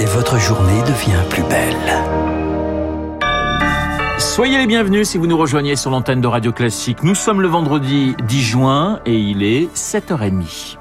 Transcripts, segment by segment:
et votre journée devient plus belle. Soyez les bienvenus si vous nous rejoignez sur l'antenne de Radio Classique. Nous sommes le vendredi 10 juin et il est 7h30.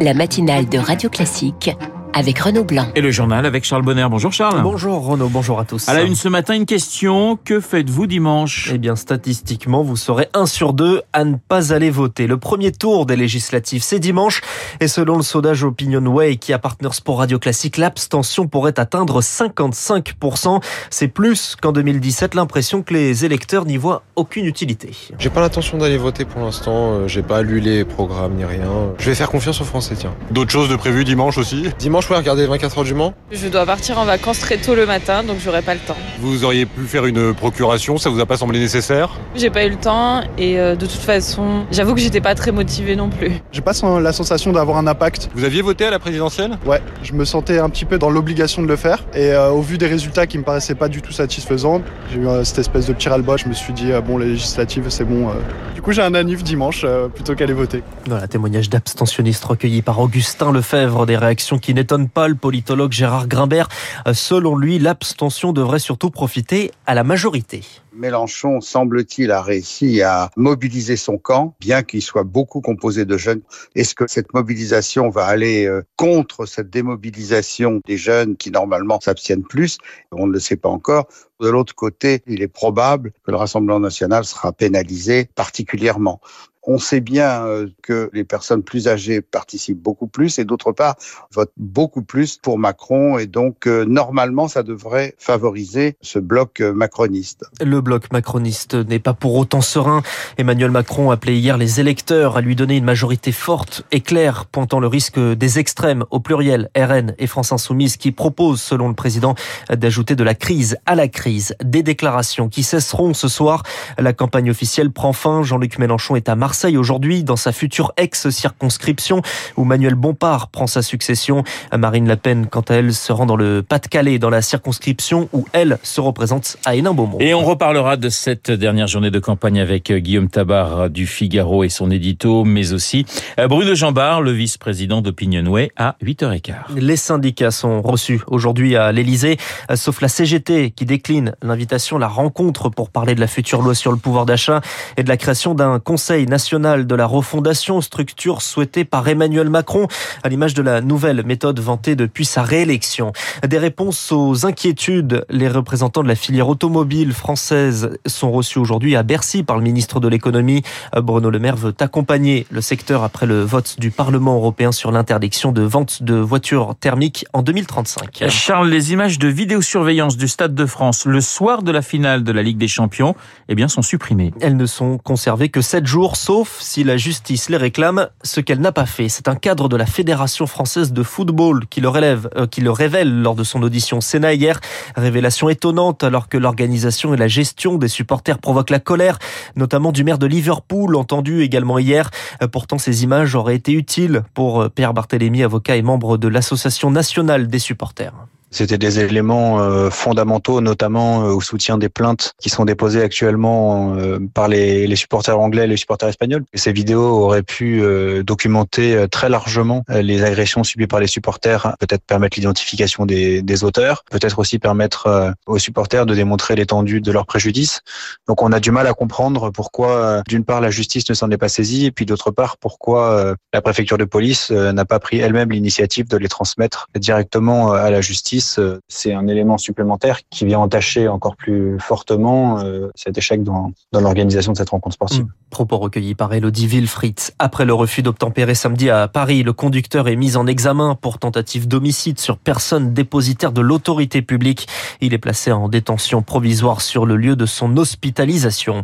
La matinale de Radio Classique avec Renaud Blanc. Et le journal avec Charles Bonner. Bonjour Charles. Bonjour Renaud, bonjour à tous. À la une ce matin, une question. Que faites-vous dimanche? Eh bien, statistiquement, vous serez un sur deux à ne pas aller voter. Le premier tour des législatives, c'est dimanche. Et selon le sondage Opinionway qui a Partners pour Radio Classique, l'abstention pourrait atteindre 55%. C'est plus qu'en 2017, l'impression que les électeurs n'y voient aucune utilité. J'ai pas l'intention d'aller voter pour l'instant. Euh, J'ai pas lu les programmes ni rien. Je vais faire confiance aux Français, tiens. D'autres choses de prévues dimanche aussi? Dimanche, je vais regarder 24 heures du Mans. Je dois partir en vacances très tôt le matin, donc j'aurai pas le temps. Vous auriez pu faire une procuration, ça vous a pas semblé nécessaire? J'ai pas eu le temps et euh, de toute façon, j'avoue que j'étais pas très motivée non plus. J'ai pas la sensation d'avoir un impact. Vous aviez voté à la présidentielle? Ouais, je me sentais un petit peu dans l'obligation de le faire. Et euh, au vu des résultats qui me paraissaient pas du tout satisfaisants, j'ai eu euh, cette espèce de petit ras-le-bol. Je me suis dit, euh, bon, les législatives, c'est bon. euh. Du coup, j'ai un anniv dimanche euh, plutôt qu'aller voter. Voilà, témoignage d'abstentionnistes recueilli par Augustin Lefebvre, des réactions qui n'étonnent pas le politologue Gérard Grimbert. Euh, Selon lui, l'abstention devrait surtout profiter à la majorité. Mélenchon, semble-t-il, a réussi à mobiliser son camp, bien qu'il soit beaucoup composé de jeunes. Est-ce que cette mobilisation va aller euh, contre cette démobilisation des jeunes qui normalement s'abstiennent plus? On ne le sait pas encore. De l'autre côté, il est probable que le Rassemblement national sera pénalisé particulièrement. On sait bien euh, que les personnes plus âgées participent beaucoup plus et d'autre part votent beaucoup plus pour Macron et donc euh, normalement ça devrait favoriser ce bloc euh, macroniste. Le bloc macroniste n'est pas pour autant serein. Emmanuel Macron appelait hier les électeurs à lui donner une majorité forte et claire, pointant le risque des extrêmes au pluriel RN et France Insoumise qui proposent, selon le président, d'ajouter de la crise à la crise. Des déclarations qui cesseront ce soir. La campagne officielle prend fin. Jean-Luc Mélenchon est à Marseille aujourd'hui dans sa future ex-circonscription où Manuel Bompard prend sa succession. Marine Le Pen, quant à elle, se rend dans le Pas-de-Calais, dans la circonscription où elle se représente à Hénin-Beaumont. Et on reparlera de cette dernière journée de campagne avec euh, Guillaume Tabar du Figaro et son édito, mais aussi euh, Bruno Jambard, le vice-président d'Opinionway, à 8h15. Les syndicats sont reçus aujourd'hui à l'Elysée, sauf la CGT qui décline l'invitation, la rencontre pour parler de la future loi sur le pouvoir d'achat et de la création d'un conseil national de la refondation, structure souhaitée par Emmanuel Macron, à l'image de la nouvelle méthode vantée depuis sa réélection. Des réponses aux inquiétudes, les représentants de la filière automobile française sont reçus aujourd'hui à Bercy par le ministre de l'économie. Bruno Le Maire veut accompagner le secteur après le vote du Parlement européen sur l'interdiction de vente de voitures thermiques en 2035. Charles, les images de vidéosurveillance du Stade de France le soir de la finale de la Ligue des Champions eh bien, sont supprimées. Elles ne sont conservées que 7 jours, sauf si la justice les réclame, ce qu'elle n'a pas fait. C'est un cadre de la Fédération française de football qui le, euh, révèle lors de son audition Sénat hier. Révélation étonnante alors que l'organisation et la gestion des supporters provoquent la colère, notamment du maire de Liverpool, entendu également hier. Euh, Pourtant, ces images auraient été utiles pour euh, Pierre Barthélémy, avocat et membre de l'Association nationale des supporters. C'était des éléments euh, fondamentaux, notamment euh, au soutien des plaintes qui sont déposées actuellement euh, par les, supporters anglais et les supporters espagnols. Ces vidéos auraient pu documenter très largement les agressions subies par les supporters, peut-être permettre l'identification des, des, auteurs, peut-être aussi permettre aux supporters de démontrer l'étendue de leur préjudice. Donc on a du mal à comprendre pourquoi, d'une part, la justice ne s'en est pas saisie, et puis d'autre part, pourquoi la préfecture de police n'a pas pris elle-même l'initiative de les transmettre directement à la justice c'est un élément supplémentaire qui vient entacher encore plus fortement euh, cet échec dans, dans l'organisation de cette rencontre sportive. Mmh. Propos recueillis par Elodie Wilfried. Après le refus d'obtempérer samedi à Paris, le conducteur est mis en examen pour tentative d'homicide sur personne dépositaire de l'autorité publique. Il est placé en détention provisoire sur le lieu de son hospitalisation.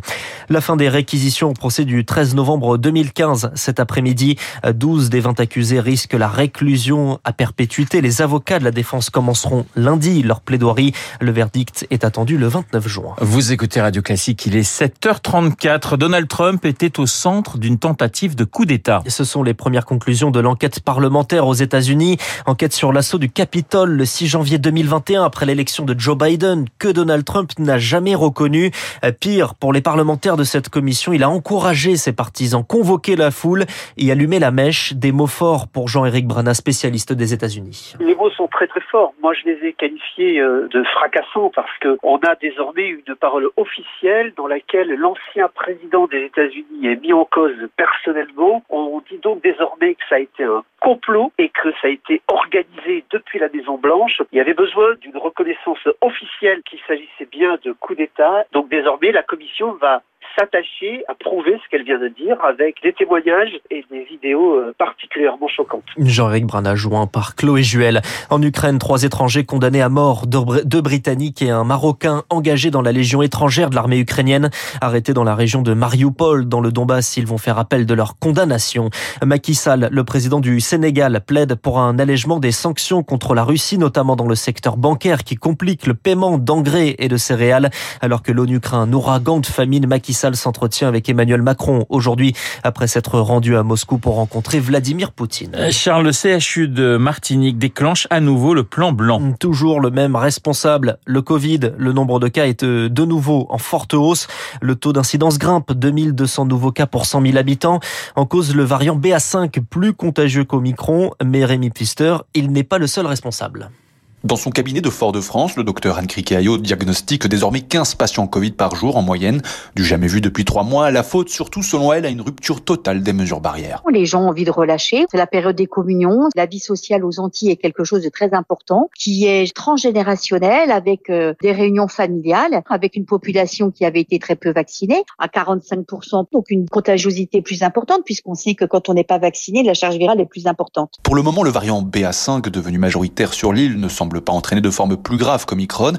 La fin des réquisitions au procès du 13 novembre 2015. Cet après-midi, 12 des 20 accusés risquent la réclusion à perpétuité. Les avocats de la défense commencent commenceront lundi leur plaidoirie. Le verdict est attendu le 29 juin. Vous écoutez Radio Classique, il est 7h34. Donald Trump était au centre d'une tentative de coup d'État. Ce sont les premières conclusions de l'enquête parlementaire aux États-Unis. Enquête sur l'assaut du Capitole le 6 janvier 2021 après l'élection de Joe Biden que Donald Trump n'a jamais reconnu. Pire, pour les parlementaires de cette commission, il a encouragé ses partisans, convoqué la foule et allumé la mèche. Des mots forts pour Jean-Éric Brana, spécialiste des États-Unis. Les mots sont très très forts. Moi, je les ai qualifiés euh, de fracassants parce que on a désormais une parole officielle dans laquelle l'ancien président des États-Unis est mis en cause personnellement. On dit donc désormais que ça a été un complot et que ça a été organisé depuis la Maison Blanche. Il y avait besoin d'une reconnaissance officielle qu'il s'agissait bien de coup d'État. Donc désormais, la Commission va s'attacher à prouver ce qu'elle vient de dire avec des témoignages et des vidéos euh, particulièrement choquantes. Jean-Éric Brana, joint par Chloé Juel. En Ukraine, trois étrangers condamnés à mort, deux Britanniques et un Marocain engagés dans la Légion étrangère de l'armée ukrainienne, arrêtés dans la région de Mariupol, dans le Donbass. Ils vont faire appel de leur condamnation. Macky Sall, le président du Sénégal, plaide pour un allègement des sanctions contre la Russie, notamment dans le secteur bancaire qui complique le paiement d'engrais et de céréales, alors que l'ONU craint un ouragan de famine. Macky s'entretient avec Emmanuel Macron aujourd'hui après s'être rendu à Moscou pour rencontrer Vladimir Poutine. Euh, Charles, le CHU de Martinique déclenche à nouveau le plan blanc. Toujours le même responsable. Le Covid, le nombre de cas est euh, de nouveau en forte hausse. Le taux d'incidence grimpe, 2200 nouveaux cas pour 100 000 habitants. En cause, le variant BA5, plus contagieux qu'Omicron. Mais Rémi Pfister, il n'est pas le seul responsable. Dans son cabinet de Fort-de-France, le docteur Anne Criquet-Ayo diagnostique désormais 15 patients Covid par jour en moyenne, du jamais vu depuis trois mois. La faute, surtout selon elle, à une rupture totale des mesures barrières. Les gens ont envie de relâcher. C'est la période des communions. La vie sociale aux Antilles est quelque chose de très important, qui est transgénérationnel, avec euh, des réunions familiales, avec une population qui avait été très peu vaccinée, à 45%, donc une contagiosité plus importante, puisqu'on sait que quand on n'est pas vacciné, la charge virale est plus importante. Pour le moment, le variant BA5, devenu majoritaire sur l'île, ne semble pas entraîner de formes plus graves comme Micron,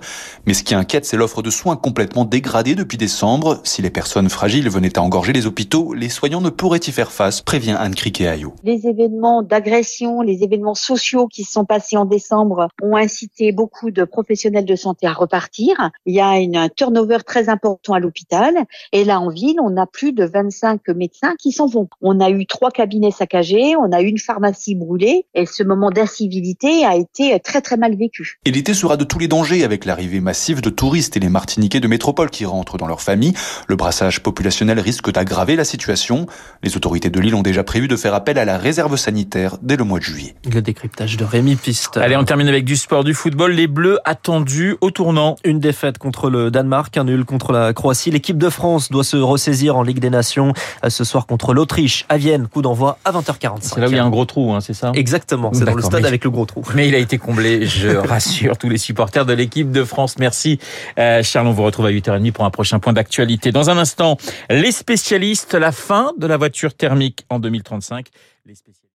mais ce qui inquiète, c'est l'offre de soins complètement dégradée depuis décembre. Si les personnes fragiles venaient à engorger les hôpitaux, les soignants ne pourraient y faire face, prévient Anne Criquet-Ayo. Les événements d'agression, les événements sociaux qui se sont passés en décembre ont incité beaucoup de professionnels de santé à repartir. Il y a un turnover très important à l'hôpital. Et là, en ville, on a plus de 25 médecins qui s'en vont. On a eu trois cabinets saccagés, on a eu une pharmacie brûlée, et ce moment d'incivilité a été très très mal vécu et l'été sera de tous les dangers avec l'arrivée massive de touristes et les Martiniquais de métropole qui rentrent dans leur famille. Le brassage populationnel risque d'aggraver la situation. Les autorités de l'île ont déjà prévu de faire appel à la réserve sanitaire dès le mois de juillet. Le décryptage de Rémi Piste. Allez, on termine avec du sport, du football. Les Bleus attendus au tournant. Une défaite contre le Danemark, un nul contre la Croatie. L'équipe de France doit se ressaisir en Ligue des Nations ce soir contre l'Autriche à Vienne. Coup d'envoi à 20h45. C'est là où il y a un gros trou, hein, c'est ça? Exactement, c'est dans le stade avec le gros trou. Mais il a été comblé. Je rassure tous les supporters de l'équipe de France. Merci euh, Charles, on vous retrouve à 8h30 pour un prochain point d'actualité. Dans un instant, les spécialistes, la fin de la voiture thermique en 2035. Les spécialistes